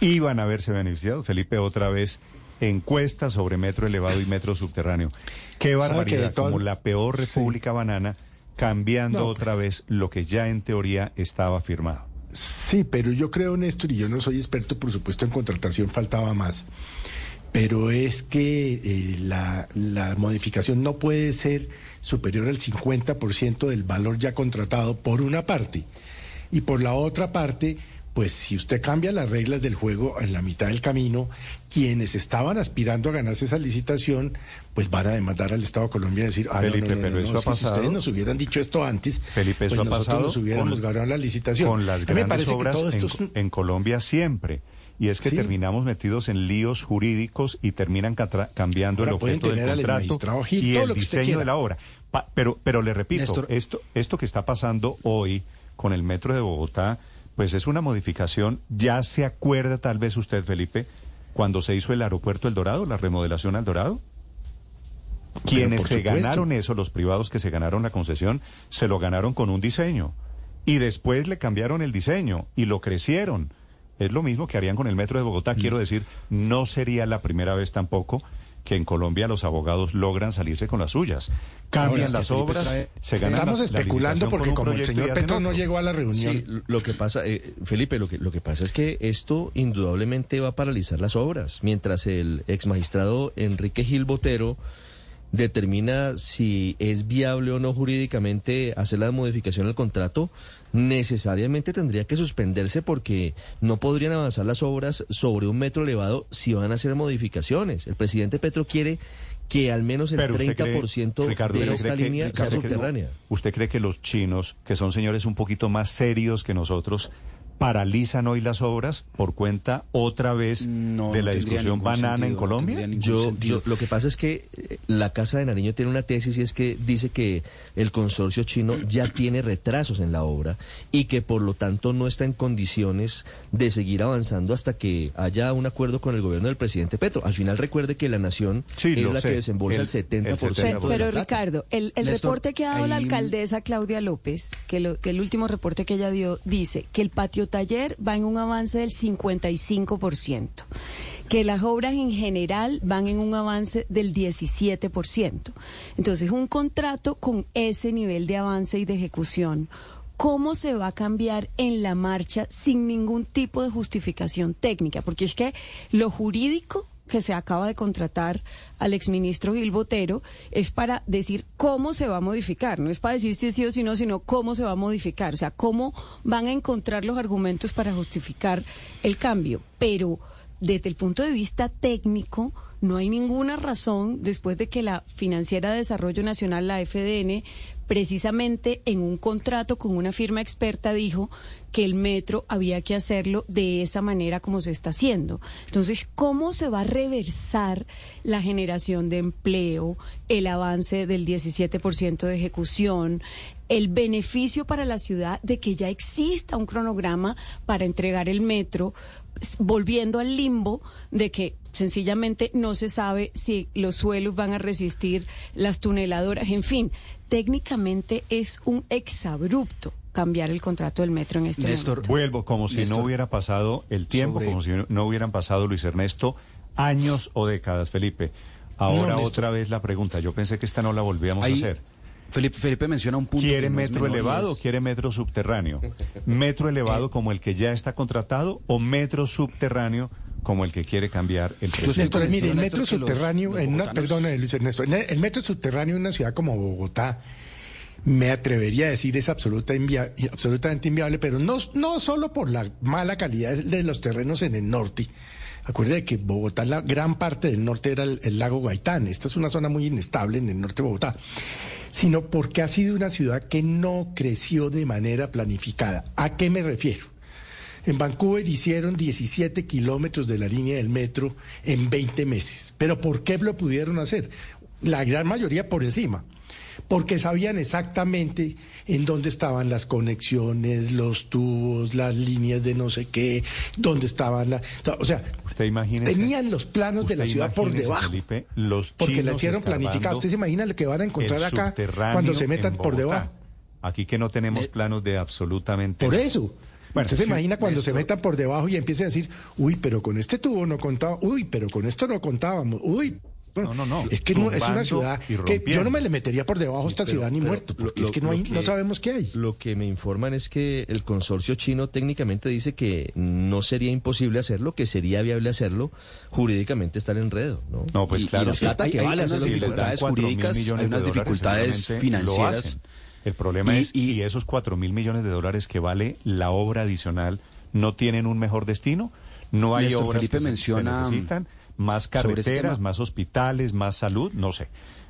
Iban a verse beneficiados. Felipe, otra vez, encuesta sobre metro elevado y metro subterráneo. Qué barbaridad, como la peor república banana, cambiando otra vez lo que ya en teoría estaba firmado. Sí, pero yo creo, Néstor, y yo no soy experto, por supuesto, en contratación, faltaba más. Pero es que eh, la, la modificación no puede ser superior al 50% del valor ya contratado por una parte. Y por la otra parte, pues si usted cambia las reglas del juego en la mitad del camino, quienes estaban aspirando a ganarse esa licitación, pues van a demandar al Estado de Colombia y decir, ah, Felipe, no, no, no, pero eso es ha que si pasado. ustedes nos hubieran dicho esto antes, Felipe, eso pues ha nosotros pasado nos hubiéramos con- ganado la licitación. Con las A mí me grandes parece que obras todo esto en, es un- en Colombia siempre. Y es que Sí. terminamos metidos en líos jurídicos y terminan cambiando Ahora el objeto del contrato Gil, y el que diseño de la obra. Pa- pero, pero le repito, Néstor. esto, esto que está pasando hoy con el metro de Bogotá, pues es una modificación. Ya se acuerda tal vez usted, Felipe, cuando se hizo el aeropuerto El Dorado, la remodelación al Dorado. Quienes se supuesto. ganaron eso, los privados que se ganaron la concesión, se lo ganaron con un diseño. Y después le cambiaron el diseño y lo crecieron. Es lo mismo que harían con el metro de Bogotá. Mm. Quiero decir, no sería la primera vez tampoco que en Colombia los abogados logran salirse con las suyas. Cambian Ahora, las obras, trae- se ganan Estamos la- la especulando porque como el señor Petro no llegó a la reunión, Sí, lo que pasa, eh, Felipe, lo que, lo que pasa es que esto indudablemente va a paralizar las obras, mientras el ex magistrado Enrique Gil Botero determina si es viable o no jurídicamente hacer la modificación al contrato, necesariamente tendría que suspenderse porque no podrían avanzar las obras sobre un metro elevado si van a hacer modificaciones. El presidente Petro quiere que al menos el Pero usted cree, 30% Ricardo, de ¿usted esta cree que- línea sea cree subterránea. ¿Usted cree que los chinos, que son señores un poquito más serios que nosotros, paralizan hoy las obras por cuenta otra vez de la discusión banana en Colombia? Yo, yo- lo que pasa es que eh, la Casa de Nariño tiene una tesis y es que dice que el consorcio chino ya tiene retrasos en la obra y que por lo tanto no está en condiciones de seguir avanzando hasta que haya un acuerdo con el gobierno del presidente Petro. Al final recuerde que la nación Sí, es la sé. que desembolsa el, El- 70%. el de Pero. Ricardo, el, el Néstor, reporte que ha dado la alcaldesa Claudia López, que, lo- que el último reporte que ella dio, dice que el patio taller va en un avance del 55%, que las obras en general van en un avance del 17%. Entonces, un contrato con ese nivel de avance y de ejecución. ¿Cómo se va a cambiar en la marcha sin ningún tipo de justificación técnica? Porque es que lo jurídico que se acaba de contratar al exministro Gil Botero es para decir cómo se va a modificar, no es para decir si sí o si no, sino cómo se va a modificar, o sea, cómo van a encontrar los argumentos para justificar el cambio. Pero desde el punto de vista técnico, no hay ninguna razón, después de que la Financiera de Desarrollo Nacional, la FDN, precisamente en un contrato con una firma experta dijo que el metro había que hacerlo de esa manera como se está haciendo. Entonces, ¿cómo se va a reversar la generación de empleo, el avance del 17% de ejecución, el beneficio para la ciudad de que ya exista un cronograma para entregar el metro, volviendo al limbo de que sencillamente no se sabe si los suelos van a resistir las tuneladoras, en fin, técnicamente es un exabrupto cambiar el contrato del metro en este Néstor, momento. Vuelvo, como si Néstor, no hubiera pasado el tiempo, sobre- como si no hubieran pasado, Luis Ernesto, años o décadas, Felipe. Ahora No, otra vez la pregunta. Yo pensé que esta no la volvíamos Ahí- a hacer. Felipe, Felipe menciona un punto. ¿Quiere que no metro elevado o quiere metro subterráneo? ¿Metro elevado como el que ya está contratado o metro subterráneo como el que quiere cambiar el precio? estoy Néstor, mire, el metro Néstor, que los- subterráneo, los en una, perdona, Luis Ernesto, el metro subterráneo en una ciudad como Bogotá, me atrevería a decir es absoluta invia- absolutamente inviable, pero no, no solo por la mala calidad de los terrenos en el norte. Acuérdate que Bogotá, la gran parte del norte era el, el lago Gaitán. Esta es una zona muy inestable en el norte de Bogotá. Sino porque ha sido una ciudad que no creció de manera planificada. ¿A qué me refiero? En Vancouver hicieron 17 kilómetros de la línea del metro en 20 meses. ¿Pero por qué lo pudieron hacer? La gran mayoría por encima porque sabían exactamente en dónde estaban las conexiones, los tubos, las líneas de no sé qué, dónde estaban la, o sea, tenían los planos de la ciudad por debajo, los porque la hicieron planificada. Usted se imagina lo que van a encontrar acá cuando se metan por debajo. Aquí que no tenemos eh, planos de absolutamente. Por eso. Bueno, usted se imagina cuando se metan por debajo y empiecen a decir, uy, pero con este tubo no contaba, uy, pero con esto no contábamos, uy, no, no, no. Es que no, es una ciudad que yo no me le metería por debajo a esta ciudad ni muerto, porque es que no, hay, no sabemos qué hay. Lo que me informan es que el consorcio chino técnicamente dice que no sería imposible hacerlo, que sería viable hacerlo, jurídicamente está el enredo. No, no pues claro. hay, hay, unas dificultades jurídicas, hay unas dificultades financieras. El problema es si esos cuatro mil millones de dólares que vale la obra adicional no tienen un mejor destino, no hay obras Felipe que menciona, se necesitan más este carreteras, más hospitales, más salud, no sé.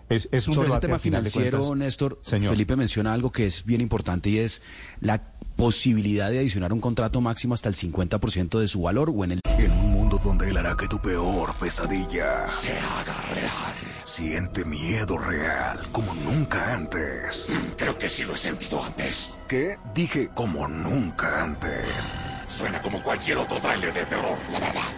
Es, es un Sobre este tema financiero, Néstor, Felipe menciona algo que es bien importante y es la posibilidad de adicionar un contrato máximo hasta el 50% de su valor o en el... En un mundo donde él hará que tu peor pesadilla se haga real. Siente miedo real como nunca antes. Creo que sí lo he sentido antes. ¿Qué? Dije como nunca antes. Suena como cualquier otro trailer de terror, la verdad.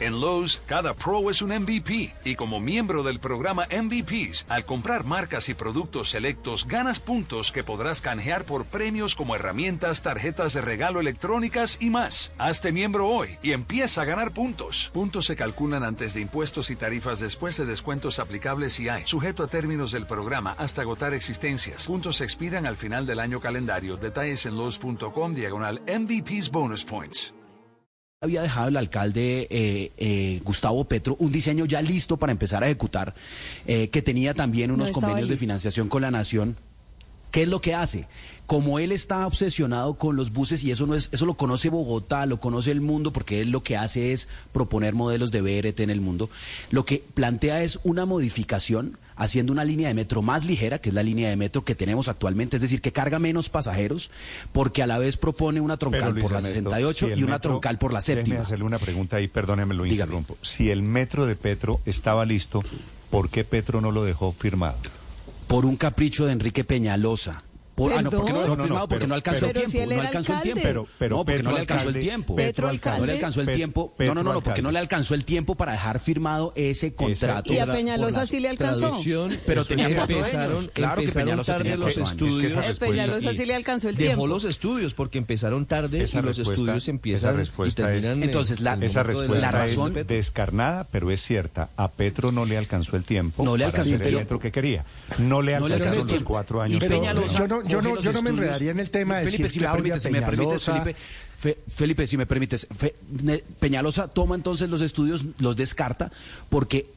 En Lowe's, cada pro es un MVP y como miembro del programa MVPs, al comprar marcas y productos selectos, ganas puntos que podrás canjear por premios como herramientas, tarjetas de regalo electrónicas y más. Hazte miembro hoy y empieza a ganar puntos. Puntos se calculan antes de impuestos y tarifas después de descuentos aplicables si hay, sujeto a términos del programa hasta agotar existencias. Puntos expiran al final del año calendario. Detalles en Lowe's.com diagonal MVPs Bonus Points había dejado el alcalde eh, eh, Gustavo Petro un diseño ya listo para empezar a ejecutar, eh, que tenía también unos convenios de financiación con la nación. ¿Qué es lo que hace? Como él está obsesionado con los buses y eso no es eso lo conoce Bogotá, lo conoce el mundo porque él lo que hace es proponer modelos de BRT en el mundo, lo que plantea es una modificación haciendo una línea de metro más ligera, que es la línea de metro que tenemos actualmente, es decir, que carga menos pasajeros, porque a la vez propone una troncal por la 68 y una troncal por la séptima. Déjeme hacerle una pregunta ahí, perdóneme, lo interrumpo. Si el metro de Petro estaba listo, ¿por qué Petro no lo dejó firmado? Por un capricho de Enrique Peñalosa ah, no, porque no lo firmado, porque no alcanzó el tiempo. no alcanzó el tiempo. Pero, pero no, porque no le alcanzó el tiempo. Petro alcalde. No le alcanzó el tiempo. No, no, no, porque no le alcanzó el tiempo para dejar firmado ese contrato. Y a Peñalosa sí le alcanzó. Pero tenía empezaron, claro que Peñalosa tarde los estudios. Peñalosa sí le alcanzó el tiempo. Dejó los estudios porque empezaron tarde y los estudios empiezan y terminan. Entonces, la razón es descarnada, pero es cierta. A Petro no le alcanzó el tiempo. No le alcanzó el metro que quería. No le alcanzó los cuatro años. Yo no me enredaría en el tema de Felipe, si, me permites, Felipe, Felipe, si me permites, Peñalosa toma entonces los estudios, los descarta, porque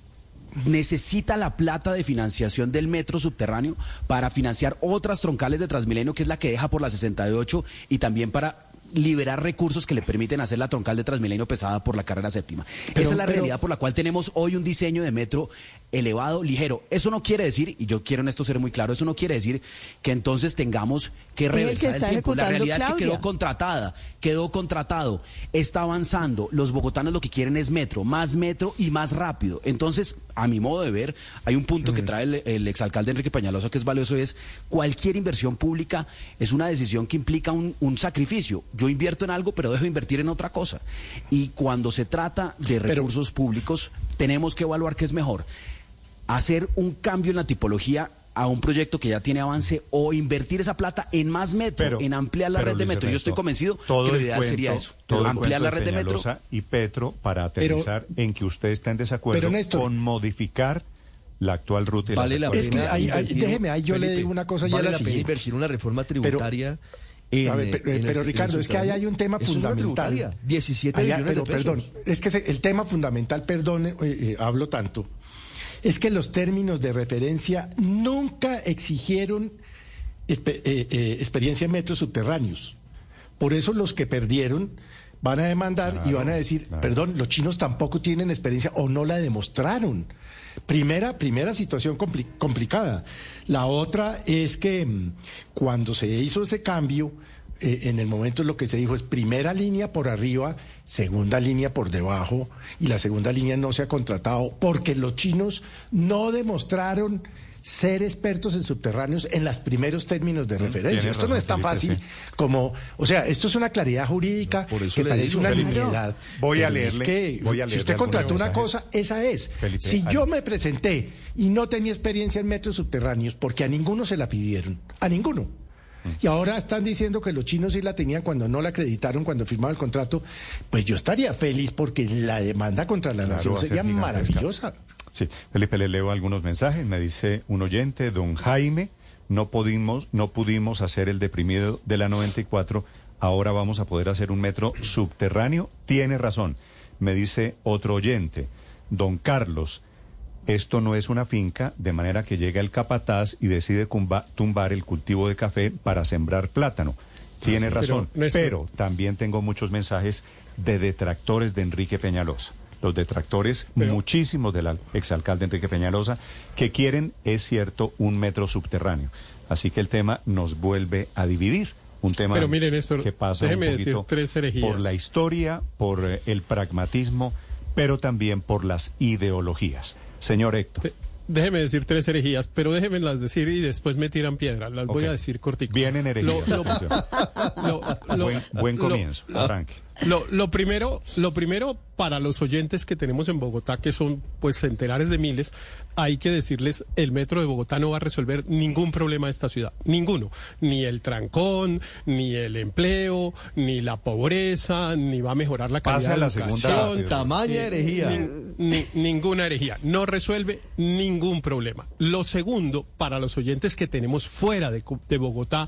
necesita la plata de financiación del metro subterráneo para financiar otras troncales de Transmilenio, que es la que deja por la 68, y también para liberar recursos que le permiten hacer la troncal de Transmilenio pesada por la carrera séptima. Esa es la realidad por la cual tenemos hoy un diseño de metro elevado, ligero. Eso no quiere decir, y yo quiero en esto ser muy claro, eso no quiere decir que entonces tengamos que reversar el, tiempo. La realidad es que quedó contratada, quedó contratado, está avanzando. Los bogotanos lo que quieren es metro, más metro y más rápido. Entonces, a mi modo de ver, hay un punto que trae el, exalcalde Enrique Pañalosa que es valioso, es cualquier inversión pública es una decisión que implica un, sacrificio. Yo invierto en algo, pero dejo de invertir en otra cosa. Y cuando se trata de recursos públicos, tenemos que evaluar qué es mejor. Hacer un cambio en la tipología a un proyecto que ya tiene avance o invertir esa plata en más metro, en ampliar la red de metro. Yo estoy convencido que lo ideal sería eso, ampliar la red de metro. Y Petro para aterrizar en que usted está en desacuerdo con modificar la actual ruta. Y vale la pena. déjeme, ahí yo le digo una cosa vale ya la, la pena invertir una reforma tributaria. Pero, pero, Ricardo, es que ahí hay un tema fundamental. 17 millones de pesos. Perdón, es que el tema fundamental, perdón, eh, eh, hablo tanto, es que los términos de referencia nunca exigieron eh, experiencia en metros subterráneos. Por eso los que perdieron van a demandar y van a decir, perdón, los chinos tampoco tienen experiencia o no la demostraron. Primera, primera situación complicada. La otra es que mm, cuando se hizo ese cambio, eh, en el momento lo que se dijo es primera línea por arriba, segunda línea por debajo, y la segunda línea no se ha contratado porque los chinos no demostraron ser expertos en subterráneos en los primeros términos de referencia. Esto no es tan fácil como, o sea, esto es una claridad jurídica Por eso que parece una linealidad. Voy a leerle. que, si usted contrató una cosa, esa es. si yo me presenté y no tenía experiencia en metros subterráneos, porque a ninguno se la pidieron, a ninguno. Y ahora están diciendo que los chinos sí la tenían cuando no la acreditaron, cuando firmaron el contrato. Pues yo estaría feliz porque la demanda contra la nación sería maravillosa. Sí, Felipe, le leo algunos mensajes. Me dice un oyente, don Jaime, no pudimos, no pudimos hacer el deprimido de la 94, ahora vamos a poder hacer un metro subterráneo. Tiene razón. Me dice otro oyente, don Carlos, esto no es una finca, de manera que llega el capataz y decide tumbar el cultivo de café para sembrar plátano. Tiene razón, pero también tengo muchos mensajes de detractores de Enrique Peñalosa los detractores, muchísimos del exalcalde Enrique Peñalosa, que quieren, es cierto, un metro subterráneo. Así que el tema nos vuelve a dividir. Un tema que pasa un poquito por la historia, por eh, el pragmatismo, pero también por las ideologías. Señor Héctor. Déjeme decir tres herejías, pero déjenme las decir y después me tiran piedra. Las voy a decir cortico. Vienen herejías. buen, comienzo, arranque. Lo, lo, primero, lo primero para los oyentes que tenemos en Bogotá, que son pues centenares de miles, hay que decirles, el metro de Bogotá no va a resolver ningún problema de esta ciudad, ninguno, ni el trancón, ni el empleo, ni la pobreza, ni va a mejorar la calidad de la educación, tamaña herejía, ninguna herejía, no resuelve ningún problema. Lo segundo, para los oyentes que tenemos fuera de, de Bogotá,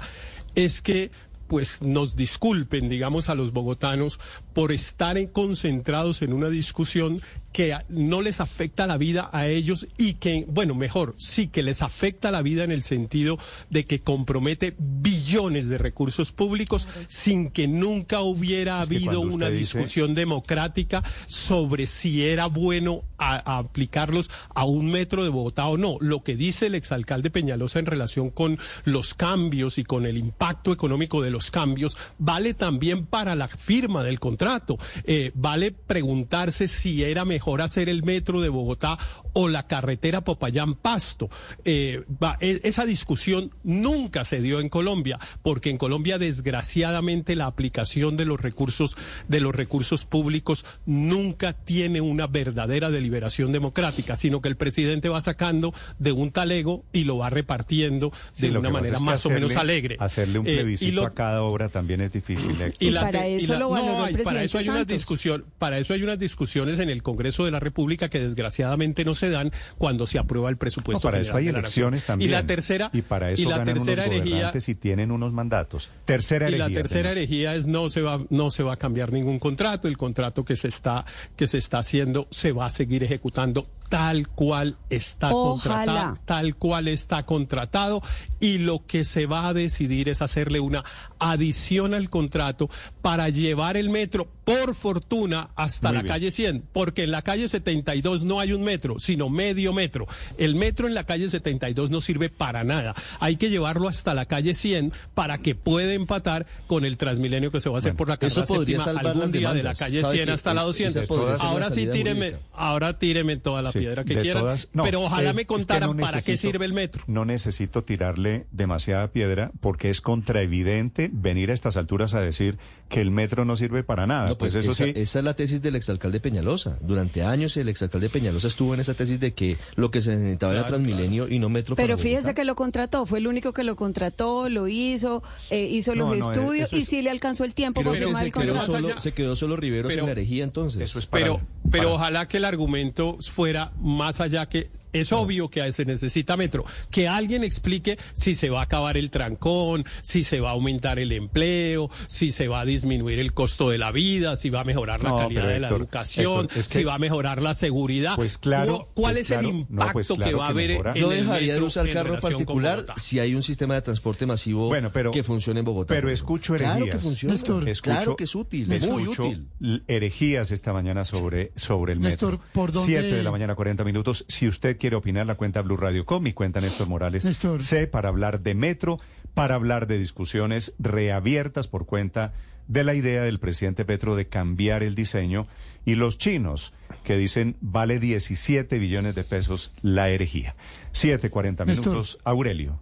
es que pues nos disculpen, digamos, a los bogotanos por estar concentrados en una discusión que no les afecta la vida a ellos y que, bueno, mejor, sí que les afecta la vida en el sentido de que compromete billones de recursos públicos sin que nunca hubiera habido una discusión democrática sobre si era bueno aplicarlos a un metro de Bogotá o no. Lo que dice el exalcalde Peñalosa en relación con los cambios y con el impacto económico de los cambios vale también para la firma del contrato. Eh, vale preguntarse si era mejor mejor hacer el metro de Bogotá o la carretera Popayán-Pasto. Eh, e, esa discusión nunca se dio en Colombia, porque en Colombia desgraciadamente la aplicación de los recursos de los recursos públicos nunca tiene una verdadera deliberación democrática, sino que el presidente va sacando de un talego y lo va repartiendo de una manera más o menos alegre. Hacerle un eh, plebiscito a cada obra también es difícil. Y, para eso lo no, para eso hay una discusión, para eso hay unas discusiones en el Congreso de la República que desgraciadamente no se dan cuando se aprueba el presupuesto. para eso hay elecciones también. Y la tercera y para eso y la ganan tercera unos herejía si tienen unos mandatos. Tercera herejía. Y la tercera herejía es no se va no se va a cambiar ningún contrato, el contrato que se está que se está haciendo se va a seguir ejecutando tal cual está contratado, tal cual está contratado y lo que se va a decidir es hacerle una adición al contrato para llevar el metro por fortuna hasta la calle 100, porque en la calle 72 no hay un metro, sino medio metro. El metro en la calle 72 no sirve para nada. Hay que llevarlo hasta la calle 100 para que pueda empatar con el Transmilenio que se va a hacer por la calle séptima algún día de la calle 100 hasta la 200. Ahora sí tíreme, ahora tíreme toda la piedra que quieran, pero ojalá me contaran para qué sirve el metro. No necesito tirarle demasiada piedra porque es contraevidente venir a estas alturas a decir que el metro no sirve para nada. pues, eso esa, sí. Esa es la tesis del exalcalde Peñalosa. Durante años el exalcalde Peñalosa estuvo en esa tesis de que lo que se necesitaba era Transmilenio y no metro. Pero fíjese que lo contrató, fue el único que lo contrató, lo hizo, eh, hizo los estudios y sí le alcanzó el tiempo para firmar el contrato. se quedó solo Riveros en la herejía entonces. pero, pero ojalá que el argumento fuera más allá que Es obvio que se necesita metro. Que alguien explique si se va a acabar el trancón, si se va a aumentar el empleo, si se va a disminuir el costo de la vida, si va a mejorar la calidad de la educación, si va a mejorar la seguridad. Pues claro. ¿Cuál pues es el no, pues impacto claro que va a haber en Yo el dejaría de usar carro particular si hay un sistema de transporte masivo Bueno, pero- que funcione en Bogotá. Pero escucho herejías. Claro que funciona. Néstor, Escucho- claro que es útil, muy escucho útil. herejías esta mañana sobre, sobre el Néstor, metro. ¿por dónde- 7 de la mañana, 40 minutos. Si usted quiere opinar, la cuenta Blue Radio Com, mi cuenta Néstor Morales. Néstor. C, para hablar de metro, para hablar de discusiones reabiertas por cuenta de la idea del presidente Petro de cambiar el diseño y los chinos que dicen vale 17 billones de pesos la herejía. 7, 40 Néstor. minutos. Aurelio,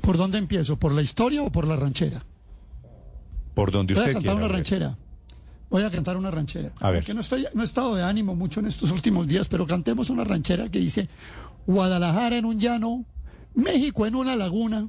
¿Por dónde empiezo? ¿Por la historia o por la ranchera? por donde usted quiera. una ranchera. Voy a cantar una ranchera. A ver. Porque no, estoy, no he estado de ánimo mucho en estos últimos días, pero cantemos una ranchera que dice Guadalajara en un llano, México en una laguna.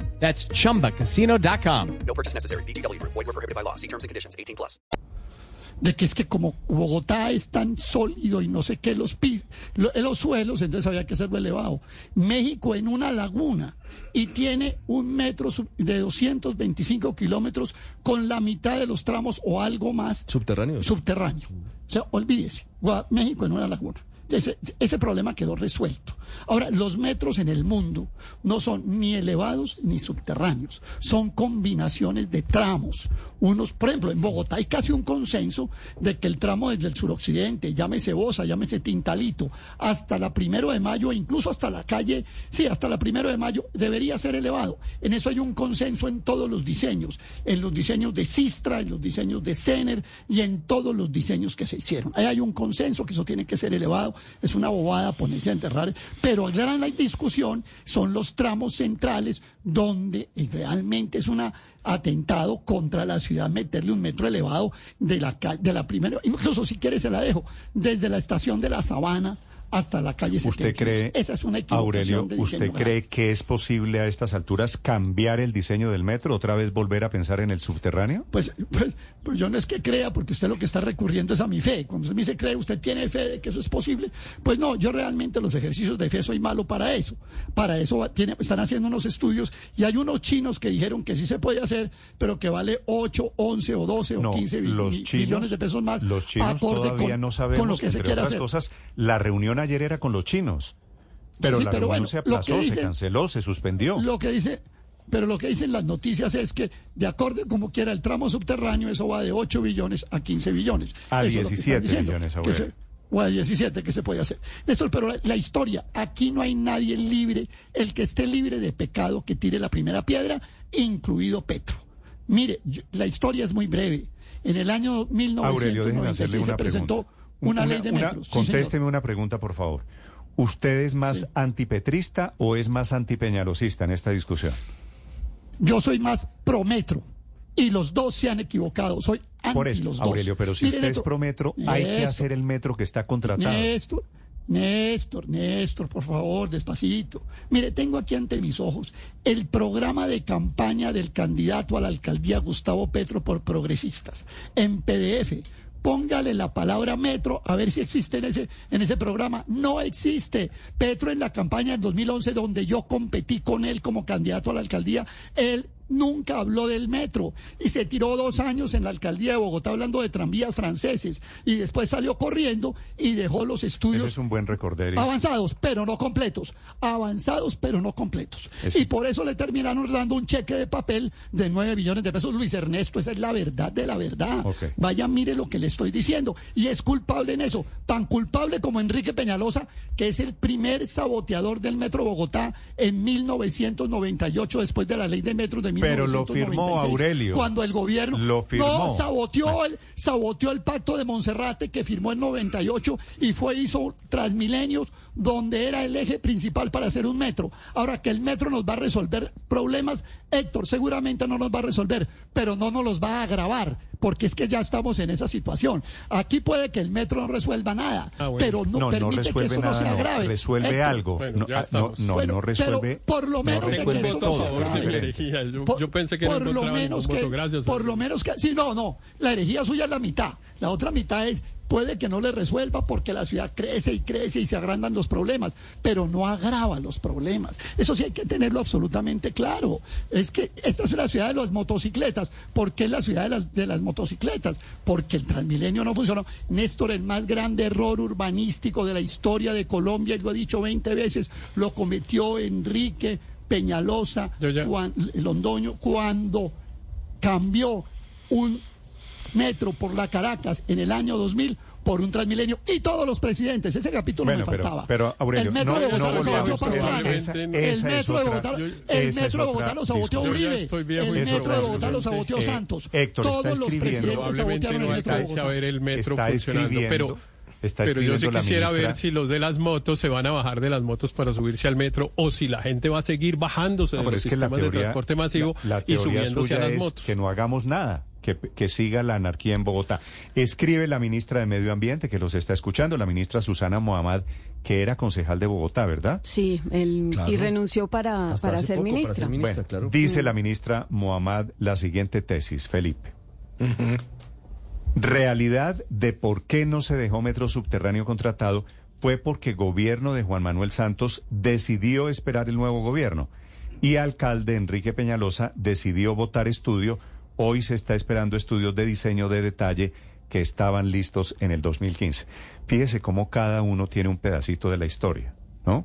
That's chumbacasino.com. No purchase necessary. VGW Group. Void were prohibited by law. See terms and conditions. 18 plus. de que es que como Bogotá es tan sólido y no sé qué los pi- lo- los suelos, entonces había que hacerlo elevado. México en una laguna y tiene un metro sub- de 225 kilómetros con la mitad de los tramos o algo más Subterráneos. subterráneo. O sea, olvídese, México en una laguna. Ese, ese problema quedó resuelto. Ahora, los metros en el mundo no son ni elevados ni subterráneos, son combinaciones de tramos. Unos, por ejemplo, en Bogotá hay casi un consenso de que el tramo desde el suroccidente, llámese Bosa, llámese Tintalito, hasta la primero de mayo, e incluso hasta la calle, sí, hasta la primero de mayo, debería ser elevado. En eso hay un consenso en todos los diseños, en los diseños de Sistra, en los diseños de Cener y en todos los diseños que se hicieron. Ahí hay un consenso que eso tiene que ser elevado. Es una bobada ponerse a enterrar. Pero la gran discusión son los tramos centrales donde eh, realmente es un atentado contra la ciudad meterle un metro elevado de la, de la primera, incluso si quiere se la dejo, desde la estación de la Sabana hasta la calle ¿Usted 72. cree, Esa es una Aurelio, de usted cree que es posible a estas alturas cambiar el diseño del metro, otra vez volver a pensar en el subterráneo? Pues, pues, pues yo no es que crea, porque usted lo que está recurriendo es a mi fe. Cuando usted me dice cree, usted tiene fe de que eso es posible. Pues no, yo realmente los ejercicios de fe soy malo para eso. Para eso tiene, están haciendo unos estudios y hay unos chinos que dijeron que sí se puede hacer, pero que vale 8, 11 o 12 o No, 15 bi- los chinos, billones de pesos más. Los chinos acorde todavía con, no sabemos, con lo que se quiere otras hacer. cosas, la reunión ayer era con los chinos. Pero Sí, la pero reunión bueno, se aplazó, se canceló, se suspendió. Lo que dice, pero lo que dicen las noticias es que, de acuerdo como quiera el tramo subterráneo, eso va de 8 billones a 15 billones. A Eso es lo que 17 están diciendo, billones, que Aurelio. se- o a 17 que se puede hacer. Néstor, pero la, la historia, aquí no hay nadie libre, el que esté libre de pecado que tire la primera piedra, incluido Petro. Mire, yo- la historia es muy breve. En el año Aurelio, déjeme hacerle 1996 se una presentó pregunta. Una, ley de metros. Sí, señor. contésteme una pregunta, por favor. ¿Usted es más antipetrista o es más antipeñalosista en esta discusión? Yo soy más prometro. Y los dos se han equivocado. Soy anti Por eso, los dos. Aurelio, pero si usted es Néstor, prometro, hay que hacer el metro que está contratado. Néstor, Néstor, Néstor, por favor, despacito. Mire, tengo aquí ante mis ojos el programa de campaña del candidato a la alcaldía Gustavo Petro por progresistas en PDF. Póngale la palabra metro a ver si existe en ese, en ese programa. No existe. Petro en la campaña del 2011, donde yo competí con él como candidato a la alcaldía, él nunca habló del metro y se tiró dos años en la alcaldía de Bogotá hablando de tranvías franceses y después salió corriendo y dejó los estudios es un buen avanzados pero no completos, avanzados pero no completos. Y por eso le terminaron dando un cheque de papel de 9 billones de pesos. Luis Ernesto, esa es la verdad de la verdad. Vaya, mire lo que le estoy diciendo. Y es culpable en eso, tan culpable como Enrique Peñalosa, que es el primer saboteador del Metro Bogotá en 1998, después de la ley de metros de Pero lo 1996, firmó Aurelio. Cuando el gobierno Lo firmó. no saboteó el, saboteó el pacto de Monserrate que firmó en 98 y fue hizo Transmilenios donde era el eje principal para hacer un metro. Ahora que el metro nos va a resolver problemas, Héctor, seguramente no nos va a resolver, pero no nos los va a agravar, porque es que ya estamos en esa situación. Aquí puede que el metro no resuelva nada, Ah, bueno. pero no, no, no permite que resuelve eso no nada, se no, agrave. resuelve Héctor, algo. Bueno, no, ya ah, no, no, Bueno, no pero resuelve. por lo no menos de que resuelve no herejía. Yo, Por, yo pensé que no por lo menos que, voto. Gracias. por lo menos que, sí, no, no, la herejía suya es la mitad, la otra mitad es puede que no le resuelva porque la ciudad crece y crece y se agrandan los problemas, pero no agrava los problemas. Eso sí hay que tenerlo absolutamente claro. Es que esta es la ciudad de las motocicletas. ¿Por qué es la ciudad de las, de las motocicletas? Porque el Transmilenio no funcionó. Néstor, el más grande error urbanístico de la historia de Colombia, y lo he dicho 20 veces, lo cometió Enrique Peñalosa, Juan Londoño, cuando cambió un metro por la Caracas en el año 2000 por un Transmilenio y todos los presidentes. Ese capítulo Bueno, me pero- faltaba. pero, Aurelio, el metro no- de Bogotá no lo saboteó Pastrana. esa- el metro de Bogotá, el metro de Bogotá lo saboteó. Uribe. El metro de Bogotá lo saboteó Eh, Santos. Héctor todos los presidentes sabotearon el metro de Bogotá. ver el metro Está funcionando, pero, está pero yo sí quisiera ministra- ver si los de las motos se van a bajar de las motos para subirse al metro o si la gente va a seguir bajándose No, de los sistemas de transporte masivo la- la y subiéndose a las es motos. Que no hagamos nada, que, que siga la anarquía en Bogotá. Escribe la ministra de Medio Ambiente, que los está escuchando, la ministra Susana Mohamed, que era concejal de Bogotá, ¿verdad? Sí, él, Claro. y renunció para, para ser poco, para ministra. ser Bueno, Dice la ministra Mohamed la siguiente tesis, Felipe. Realidad de por qué no se dejó metro subterráneo contratado fue porque gobierno de Juan Manuel Santos decidió esperar el nuevo gobierno y alcalde Enrique Peñalosa decidió votar estudio. Hoy se está esperando estudios de diseño de detalle que estaban listos en el 2015. Fíjese cómo cada uno tiene un pedacito de la historia, ¿no?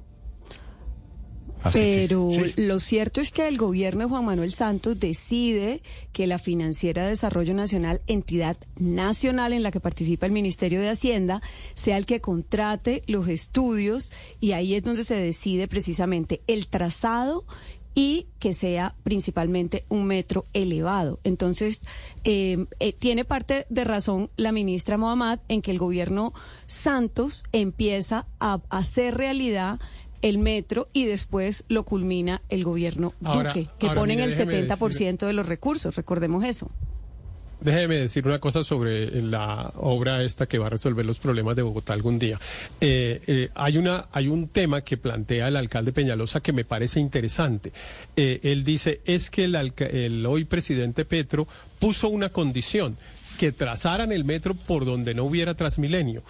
Así que- Pero sí. lo cierto es que el gobierno de Juan Manuel Santos decide que la Financiera de Desarrollo Nacional, entidad nacional en la que participa el Ministerio de Hacienda, sea el que contrate los estudios y ahí es donde se decide precisamente el trazado y que sea principalmente un metro elevado. Entonces, eh, eh, tiene parte de razón la ministra Mohamed en que el gobierno Santos empieza a hacer realidad el metro y después lo culmina el gobierno Ahora- Duque, que ahora, ponen el déjeme 70% de los recursos, recordemos eso. Déjeme decir una cosa sobre la obra esta que va a resolver los problemas de Bogotá algún día. Eh, eh, hay una, hay un tema que plantea el alcalde Peñalosa que me parece interesante. Eh, él dice es que el, el hoy presidente Petro puso una condición que trazaran el metro por donde no hubiera Transmilenio.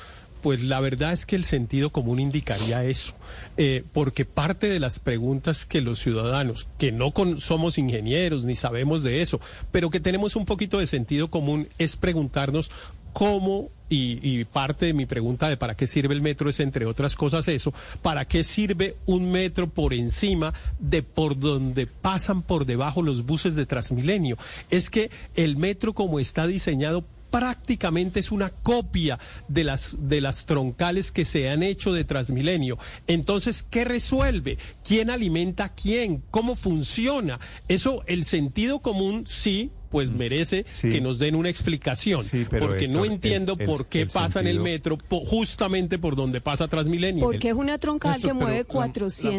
Pues la verdad es que el sentido común indicaría eso, eh, porque parte de las preguntas que los ciudadanos, que no con- somos ingenieros ni sabemos de eso, pero que tenemos un poquito de sentido común, es preguntarnos cómo, y, y parte de mi pregunta de para qué sirve el metro es, entre otras cosas, eso, para qué sirve un metro por encima de por donde pasan por debajo los buses de Transmilenio. Es que el metro como está diseñado prácticamente es una copia de las de las troncales que se han hecho de Transmilenio. Entonces, ¿qué resuelve? ¿Quién alimenta a quién? ¿Cómo funciona? Eso el sentido común sí pues merece que nos den una explicación, pero, porque no entiendo por qué el pasa en el metro po- justamente por donde pasa Transmilenio. Porque es una troncal que mueve pero la-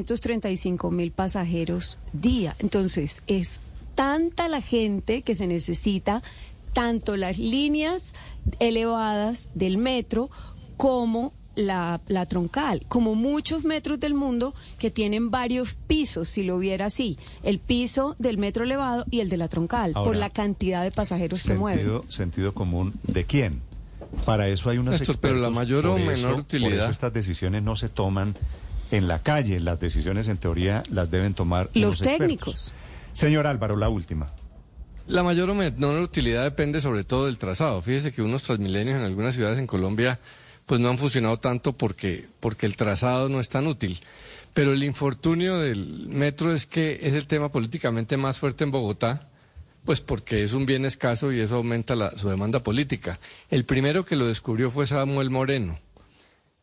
435 mil pasajeros día. Entonces, es tanta la gente que se necesita tanto las líneas elevadas del metro como la, la troncal, como muchos metros del mundo que tienen varios pisos, si lo viera así, el piso del metro elevado y el de la troncal, por la cantidad de pasajeros que mueven. Sentido, sentido común de quién. Para eso hay unos Néstor, pero la expertos, mayor o menor eso- Por utilidad. eso estas decisiones no se toman en la calle, las decisiones en teoría las deben tomar Los expertos. técnicos. Señor Álvaro, la última. La mayor o menor utilidad depende sobre todo del trazado. Fíjese que unos transmilenios en algunas ciudades en Colombia pues no han funcionado tanto porque, porque el trazado no es tan útil. Pero el infortunio del metro es que es el tema políticamente más fuerte en Bogotá, pues porque es un bien escaso y eso aumenta la- su demanda política. El primero que lo descubrió fue Samuel Moreno.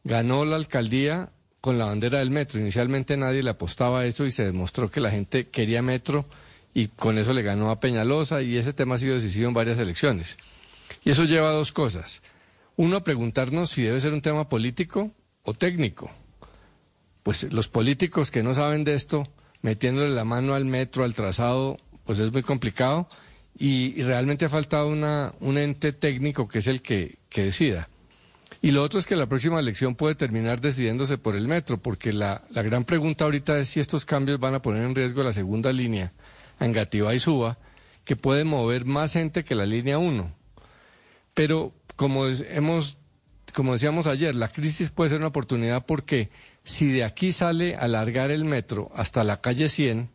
Ganó la alcaldía con la bandera del metro. Inicialmente nadie le apostaba a eso y se demostró que la gente quería metro y con eso le ganó a Peñalosa y ese tema ha sido decisivo en varias elecciones. Y eso lleva a dos cosas. Uno, preguntarnos si debe ser un tema político o técnico. Pues los políticos que no saben de esto, metiéndole la mano al metro, al trazado, pues es muy complicado y, realmente ha faltado una, un ente técnico que es el que, decida. Y lo otro es que la próxima elección puede terminar decidiéndose por el metro, porque la gran pregunta ahorita es si estos cambios van a poner en riesgo la segunda línea, Angativá y Suba, que puede mover más gente que la línea 1. Pero como hemos como decíamos ayer, la crisis puede ser una oportunidad porque si de aquí sale alargar el metro hasta la calle 100,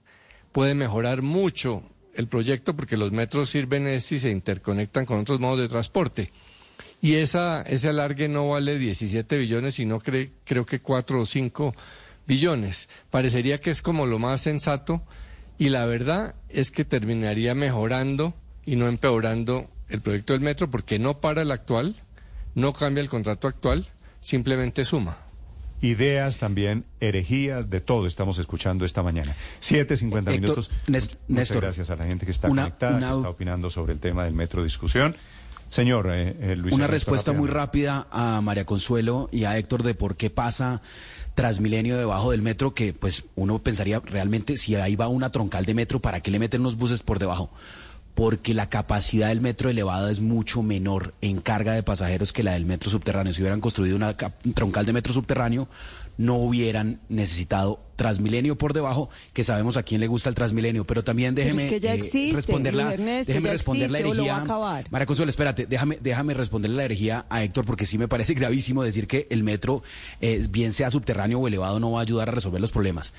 puede mejorar mucho el proyecto porque los metros sirven si se interconectan con otros modos de transporte. Y esa, ese alargue no vale 17 billones, sino creo que 4 o 5 billones. Parecería que es como lo más sensato y la verdad es que terminaría mejorando y no empeorando el proyecto del metro porque no para el actual, no cambia el contrato actual, simplemente suma. Ideas también, herejías, de todo estamos escuchando esta mañana. 7.50 minutos. Muchas gracias a la gente que está conectada, que está opinando sobre el tema del metro discusión. Señor eh, eh, Luis. Una respuesta muy rápida a María Consuelo y a Héctor de por qué pasa Transmilenio debajo del metro, que pues uno pensaría realmente si ahí va una troncal de metro, ¿para qué le meten los buses por debajo? porque la capacidad del metro elevado es mucho menor en carga de pasajeros que la del metro subterráneo. Si hubieran construido una troncal de metro subterráneo, no hubieran necesitado Transmilenio por debajo, que sabemos a quién le gusta el Transmilenio, pero también déjeme es que ya existe, responderla, déjeme responder la herejía. María Consuelo, espérate, déjame, déjame responderle la herejía a Héctor, porque sí me parece gravísimo decir que el metro, eh, bien sea subterráneo o elevado, no va a ayudar a resolver los problemas.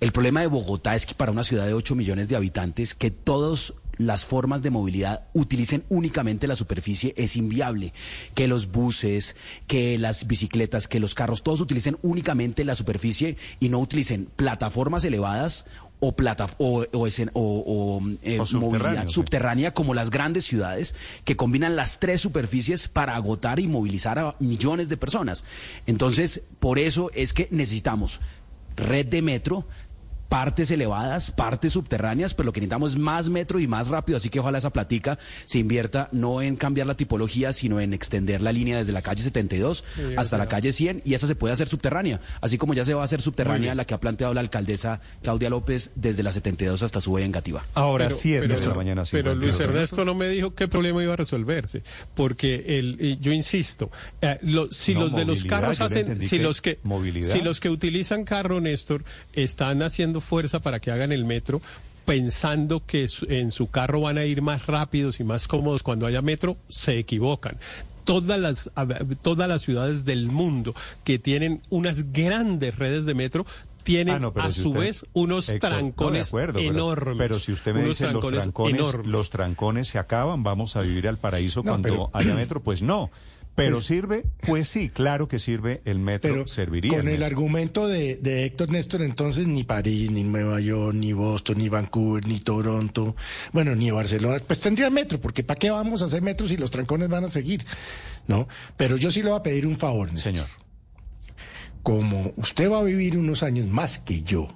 El problema de Bogotá es que para una ciudad de 8 millones de habitantes, que todos las formas de movilidad utilicen únicamente la superficie es inviable. Que los buses, que las bicicletas, que los carros, todos utilicen únicamente la superficie y no utilicen plataformas elevadas o, plata, o, o, eh, movilidad subterránea como las grandes ciudades que combinan las tres superficies para agotar y movilizar a millones de personas. Entonces, por eso es que necesitamos red de metro, partes elevadas, partes subterráneas, pero lo que necesitamos es más metro y más rápido, así que ojalá esa platica se invierta no en cambiar la tipología, sino en extender la línea desde la calle 72 hasta la calle 100 y esa se puede hacer subterránea, así como ya se va a hacer subterránea la que ha planteado la alcaldesa Claudia López desde la 72 hasta su Engativa. Ahora sí, es nuestra mañana. Pero Luis Ernesto no me dijo qué problema iba a resolverse, porque el, yo insisto, eh, si los de los carros hacen, si los que, si los que utilizan carro, Néstor, están haciendo fuerza para que hagan el metro pensando que en su carro van a ir más rápidos y más cómodos cuando haya metro, se equivocan todas las, todas las ciudades del mundo que tienen unas grandes redes de metro tienen ah, a su vez unos trancones enormes. Pero, si usted me dice los trancones, los trancones se acaban, vamos a vivir al paraíso cuando haya metro, pues no. ¿Pero sirve? Pues sí, claro que sirve, el metro pero serviría. Con el, argumento de, de, Héctor Néstor, entonces ni París, ni Nueva York, ni Boston, ni Vancouver, ni Toronto, bueno, ni Barcelona, pues tendría metro, porque ¿para qué vamos a hacer metro si los trancones van a seguir? ¿No? Pero yo sí le voy a pedir un favor, Señor. Como usted va a vivir unos años más que yo,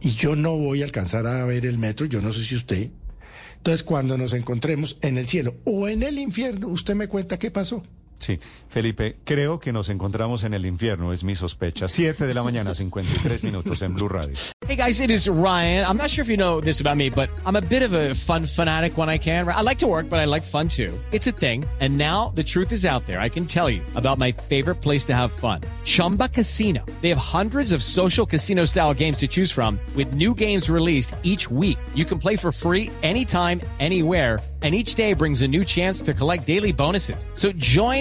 y yo no voy a alcanzar a ver el metro, yo no sé si usted, entonces, cuando nos encontremos en el cielo o en el infierno, usted me cuenta qué pasó. Sí, Felipe, creo que nos encontramos en el infierno, es mi sospecha. Siete de la mañana, 53 minutos en Blue Radio. Hey guys, it is Ryan. I'm not sure if you know this about me, but I'm a bit of a fun fanatic when I can. I like to work, but I like fun too. It's a thing. And now the truth is out there. I can tell you about my favorite place to have fun. Chumba Casino. They have hundreds of social casino style games to choose from with new games released each week. You can play for free anytime, anywhere and each day brings a new chance to collect daily bonuses. So